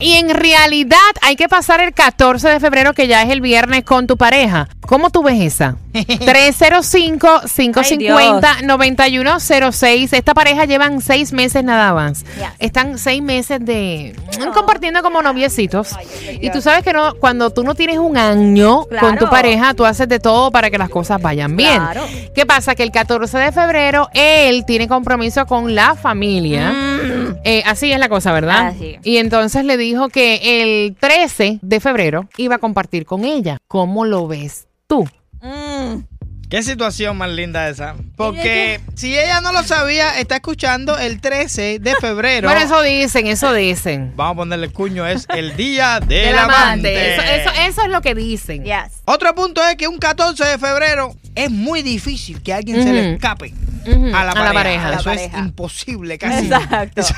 Y en realidad hay que pasar el 14 de febrero, que ya es el viernes, con tu pareja. ¿Cómo tú ves esa? 305-550-9106. Esta pareja llevan seis meses nada más. Están seis meses de compartiendo como noviecitos. y tú sabes que no, cuando tú no tienes un año con tu pareja, tú haces de todo para que las cosas vayan bien. ¿Qué pasa? Que el 14 de febrero él tiene compromiso con la familia. Mm. Eh, así es la cosa, ¿verdad? Así. Y entonces le dijo que el 13 de febrero iba a compartir con ella. ¿Cómo lo ves tú? Mm. Qué situación más linda esa. Porque si ella no lo sabía, está escuchando el 13 de febrero. Bueno, eso dicen, eso dicen. Vamos a ponerle el cuño, es el día del, Del amante. Eso, eso, eso es lo que dicen. Yes. Otro punto es que un 14 de febrero es muy difícil que a alguien se le Ujú. Ujú, A la, a la pareja. pareja. A la Eso pareja. es imposible casi. Exacto. Eso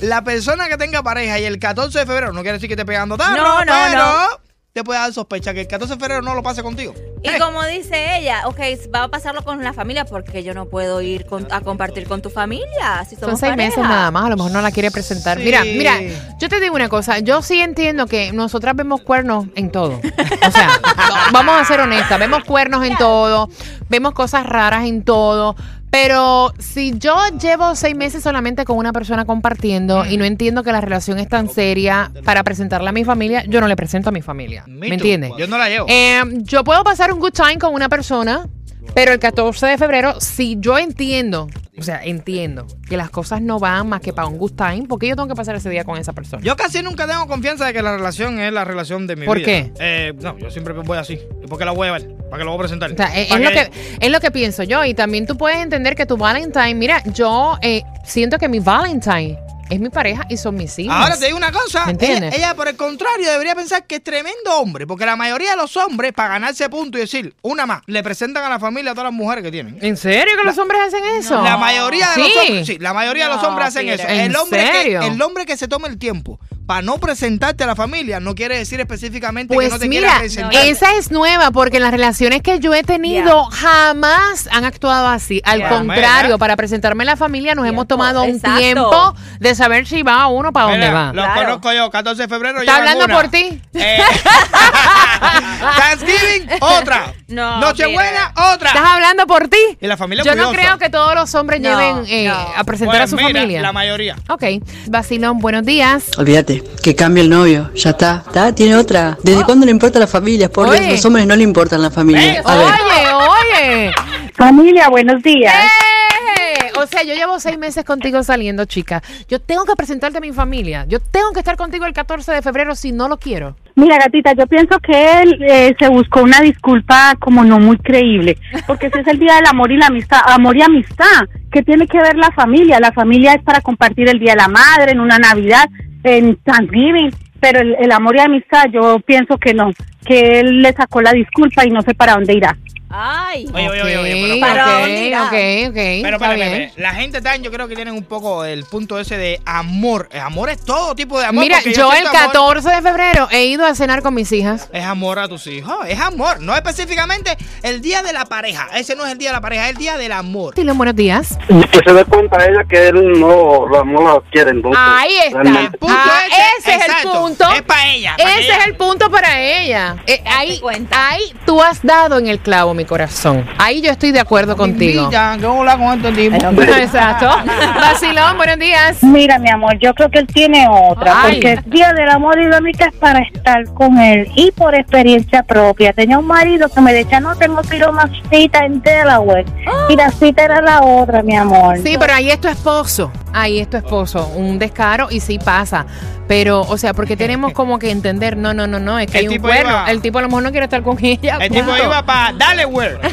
la persona que tenga pareja y el 14 de febrero no quiere decir que esté pegando tarde, No, no, pero no. Te puede dar sospecha que el 14 de febrero no lo pase contigo. Y Eh, como dice ella, ok, va a pasarlo con la familia porque yo no puedo ir con- a compartir con tu familia. Si Son seis pareja. meses nada más, a lo mejor no la quiere presentar. Sí. Mira, mira, yo te digo una cosa, yo sí entiendo que nosotras vemos cuernos en todo. O sea, vamos a ser honestas, vemos cuernos en todo, vemos cosas raras en todo. Pero si yo llevo seis meses solamente con una persona compartiendo y no entiendo que la relación es tan seria para presentarla a mi familia, yo no le presento a mi familia. Me ¿Me too. entiendes? Yo no la llevo. Eh, yo puedo pasar un good time con una persona, pero el 14 de febrero, si yo entiendo, o sea, entiendo que las cosas no van más que para un good time, ¿por qué yo tengo que pasar ese día con esa persona? Yo casi nunca tengo confianza de que la relación es la relación de mi ¿Por vida. qué? Eh, no, yo siempre voy así. ¿Y por qué la voy a ver? ¿Para qué lo voy a presentar? O sea, es, es ¿Para lo que, es lo que pienso yo. Y también tú puedes entender que tu Valentine, mira, yo eh, siento que mi Valentine es mi pareja y son mis hijos. Ahora te digo una cosa. ¿Me entiendes? Ella, ella, por el contrario, debería pensar que es tremendo hombre. Porque la mayoría de los hombres, para ganarse punto y decir una más, le presentan a la familia a todas las mujeres que tienen. ¿En serio que los hombres hacen eso? La mayoría de los hombres, sí, la mayoría de los hombres hacen eso. ¿En El hombre, serio? Que, el hombre que se toma el tiempo para no presentarte a la familia no quiere decir específicamente Pues que no te mira, quiera presentar. esa es nueva porque en las relaciones que yo he tenido jamás han actuado así. Al Yeah. contrario, Mira. para presentarme a la familia nos hemos tomado un tiempo de saber si va uno para dónde Mira, va. Lo Claro. conozco yo, 14 de febrero. ¿Está hablando una. por ti? Eh, Thanksgiving, otra. No, Nochebuena, otra. ¿Estás hablando por ti? Y la familia Yo no creo que todos los hombres No, lleven eh, no. a presentar a Pues su mira, familia. La mayoría. Ok. Vacilón, buenos días. Olvídate, que cambie el novio, ya está. ¿Está? Tiene otra. ¿Desde cuándo le importa a la familia? Por Dios, Oye. los hombres no le importan la familia. Eh, A ver. Oye, oye. Familia, buenos días. ¡Eh! O sea, yo llevo seis meses contigo saliendo, chica. Yo tengo que presentarte a mi familia. Yo tengo que estar contigo el 14 de febrero si no lo quiero. Mira, gatita, yo pienso que él eh, se buscó una disculpa como no muy creíble, porque ese es el día del amor y la amistad, amor y amistad. ¿Qué tiene que ver la familia? La familia es para compartir el día de la madre, en una Navidad, en Thanksgiving, pero el, el amor y amistad, yo pienso que no, que él le sacó la disculpa y no sé para dónde irá. Ay. Oye, oye, oye, oye, pero- ¿para ok, dónde irá? ok, ok, Pero, espérate. La gente tan, yo creo que tienen un poco el punto ese de amor. El amor es todo tipo de amor. Mira, yo el siento amor- 14 de febrero he ido a cenar con mis hijas. Es amor a tus hijos, es amor. No específicamente el día de la pareja. Ese no es el día de la pareja, es el día del amor. Tilón, buenos días. Que se dé cuenta ella que él no, la- no la quiere entonces. Ahí está. Punto Ah, ese es el punto. Es para ella. Ese ella- es el punto para ella. Eh, ahí, ahí tú has dado en el clavo, mi corazón. Ahí yo estoy de acuerdo contigo. Mira, ¿qué hola con este tipo? Exacto. Vacilón, buenos días. Mira, mi amor, yo creo que él tiene otra, Ay. porque el día del amor y la amistad es para estar con él y por experiencia propia. Tenía un marido que me decía, no, tengo que ir a una cita en Delaware. Y la cita era la otra, mi amor. Sí, pero ahí es tu esposo. Ahí es tu esposo. Un descaro y sí pasa. Pero, o sea, porque tenemos como que entender, no, no, no, no, es que El hay un tipo cuerno. Iba- El tipo a lo mejor no quiere estar con ella. El tipo iba para Delaware.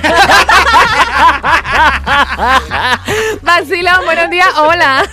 Vacilón, buenos días. Hola.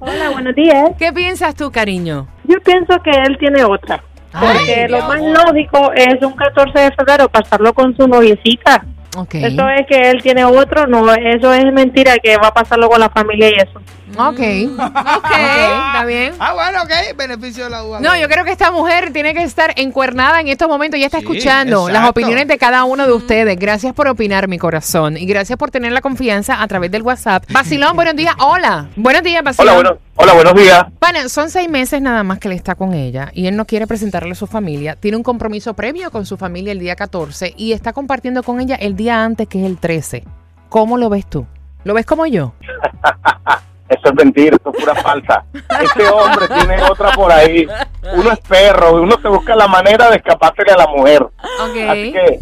Hola, buenos días. ¿Qué piensas tú, cariño? Yo pienso que él tiene otra. Porque Ay, lo Dios. más lógico es un 14 de febrero pasarlo con su noviecita. Eso es que él tiene otro, no, eso es mentira que va a pasarlo con la familia y eso. Ok. Ok, está bien. Ah, bueno, ok. Beneficio de la duda. No, yo creo que esta mujer tiene que estar encuernada en estos momentos. Ya está Sí, escuchando las opiniones de cada uno de ustedes. Gracias por opinar, mi corazón. Y gracias por tener la confianza a través del WhatsApp. Basilón, buenos días. Hola. Buenos días, Basilón. Hola, bueno, hola, buenos días. Pana, son seis meses nada más que él está con ella y él no quiere presentarle a su familia. Tiene un compromiso previo con su familia el día 14 y está compartiendo con ella el día antes, que es el 13. ¿Cómo lo ves tú? ¿Lo ves como yo? Eso es mentira, eso es pura falsa. Este hombre tiene otra por ahí. Uno es perro, uno se busca la manera de escapársele a la mujer. Así que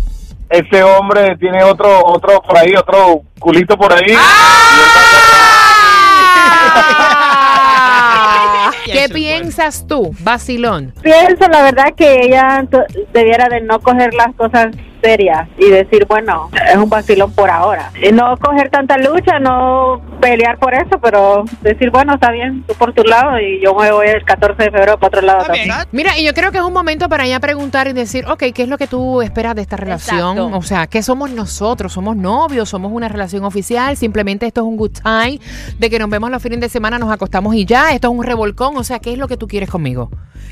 ese hombre tiene otro, otro por ahí, otro culito por ahí. Ah. ¿Qué piensas tú, Basilón? Pienso la verdad que ella debiera de no coger las cosas serias y decir, bueno, es un vacilón por ahora. Y no coger tanta lucha, no pelear por eso, pero decir, bueno, está bien, tú por tu lado y yo me voy el 14 de febrero para otro lado también. Mira, y yo creo que es un momento para ella preguntar y decir, ok, ¿qué es lo que tú esperas de esta relación? Exacto. O sea, ¿qué somos nosotros? ¿Somos novios? ¿Somos una relación oficial? Simplemente esto es un good time, de que nos vemos los fines de semana, nos acostamos y ya, esto es un revolcón, o sea, ¿qué es lo que tú quieres conmigo?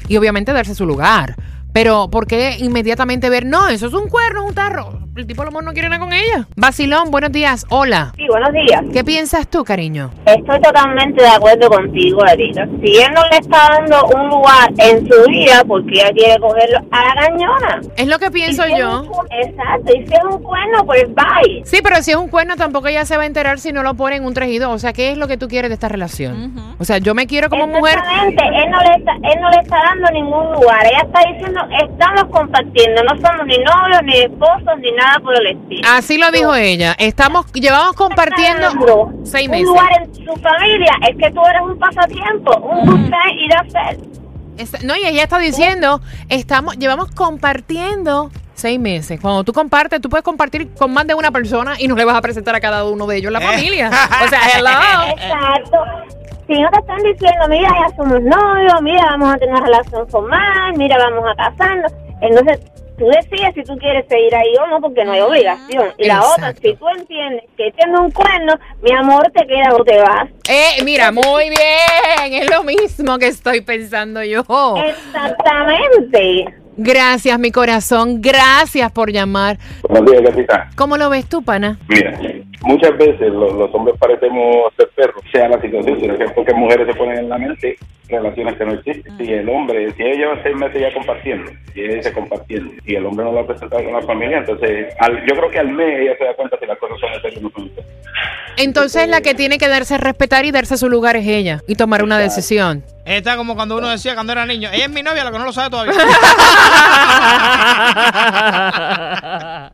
Y obviamente darse su lugar. Pero, ¿por qué inmediatamente ver, no, eso es un cuerno, un tarro? El tipo a lo mejor no quiere nada con ella. Basilón, buenos días, hola. Sí, buenos días. ¿Qué piensas tú, cariño? Estoy totalmente de acuerdo contigo, Erika. Si él no le está dando un lugar en su vida, porque ella quiere cogerlo a la cañona. Es lo que pienso si yo. un Exacto, y si es un cuerno, pues bye. Sí, pero si es un cuerno, tampoco ella se va a enterar si no lo pone en un 3 y 2. O sea, ¿qué es lo que tú quieres de esta relación? O sea, yo me quiero como mujer. Exactamente, él no, le está, él no le está dando ningún lugar. Ella está diciendo, estamos compartiendo, no somos ni novios, ni esposos, ni nada por el estilo. Así lo dijo ella. Estamos, llevamos compartiendo Alejandro, seis Un meses. lugar en su familia es que tú eres un pasatiempo, un y that's it. Es- no, y ella está diciendo, estamos, llevamos compartiendo seis meses. Cuando tú compartes, tú puedes compartir con más de una persona y no le vas a presentar a cada uno de ellos la familia. O sea, hello. Exacto. Si no te están diciendo, mira, ya somos novios, mira, vamos a tener una relación formal, mira, vamos a casarnos. Entonces, tú decides si tú quieres seguir ahí o no, porque no hay obligación. Y la otra, si tú entiendes que tiene un cuerno, mi amor, te queda o te vas. Eh, mira, muy bien. Es lo mismo que estoy pensando yo. Exactamente. Gracias, mi corazón. Gracias por llamar. Buenos días. ¿Cómo lo ves tú, pana? Mira, muchas veces los, los hombres parecemos ser perros, sea la situación, sino que es porque mujeres se ponen en la mente relaciones que no existen. Si el hombre, si ella lleva seis meses ya compartiendo, y ella dice compartiendo, y el hombre no lo ha presentado con la familia, entonces al- yo creo que al mes ella se da cuenta si las cosas son serio o no son serio. Entonces la que tiene que darse a respetar y darse su lugar es ella y tomar una decisión. Está como cuando uno decía cuando era niño, ella es mi novia, lo que no lo sabe todavía.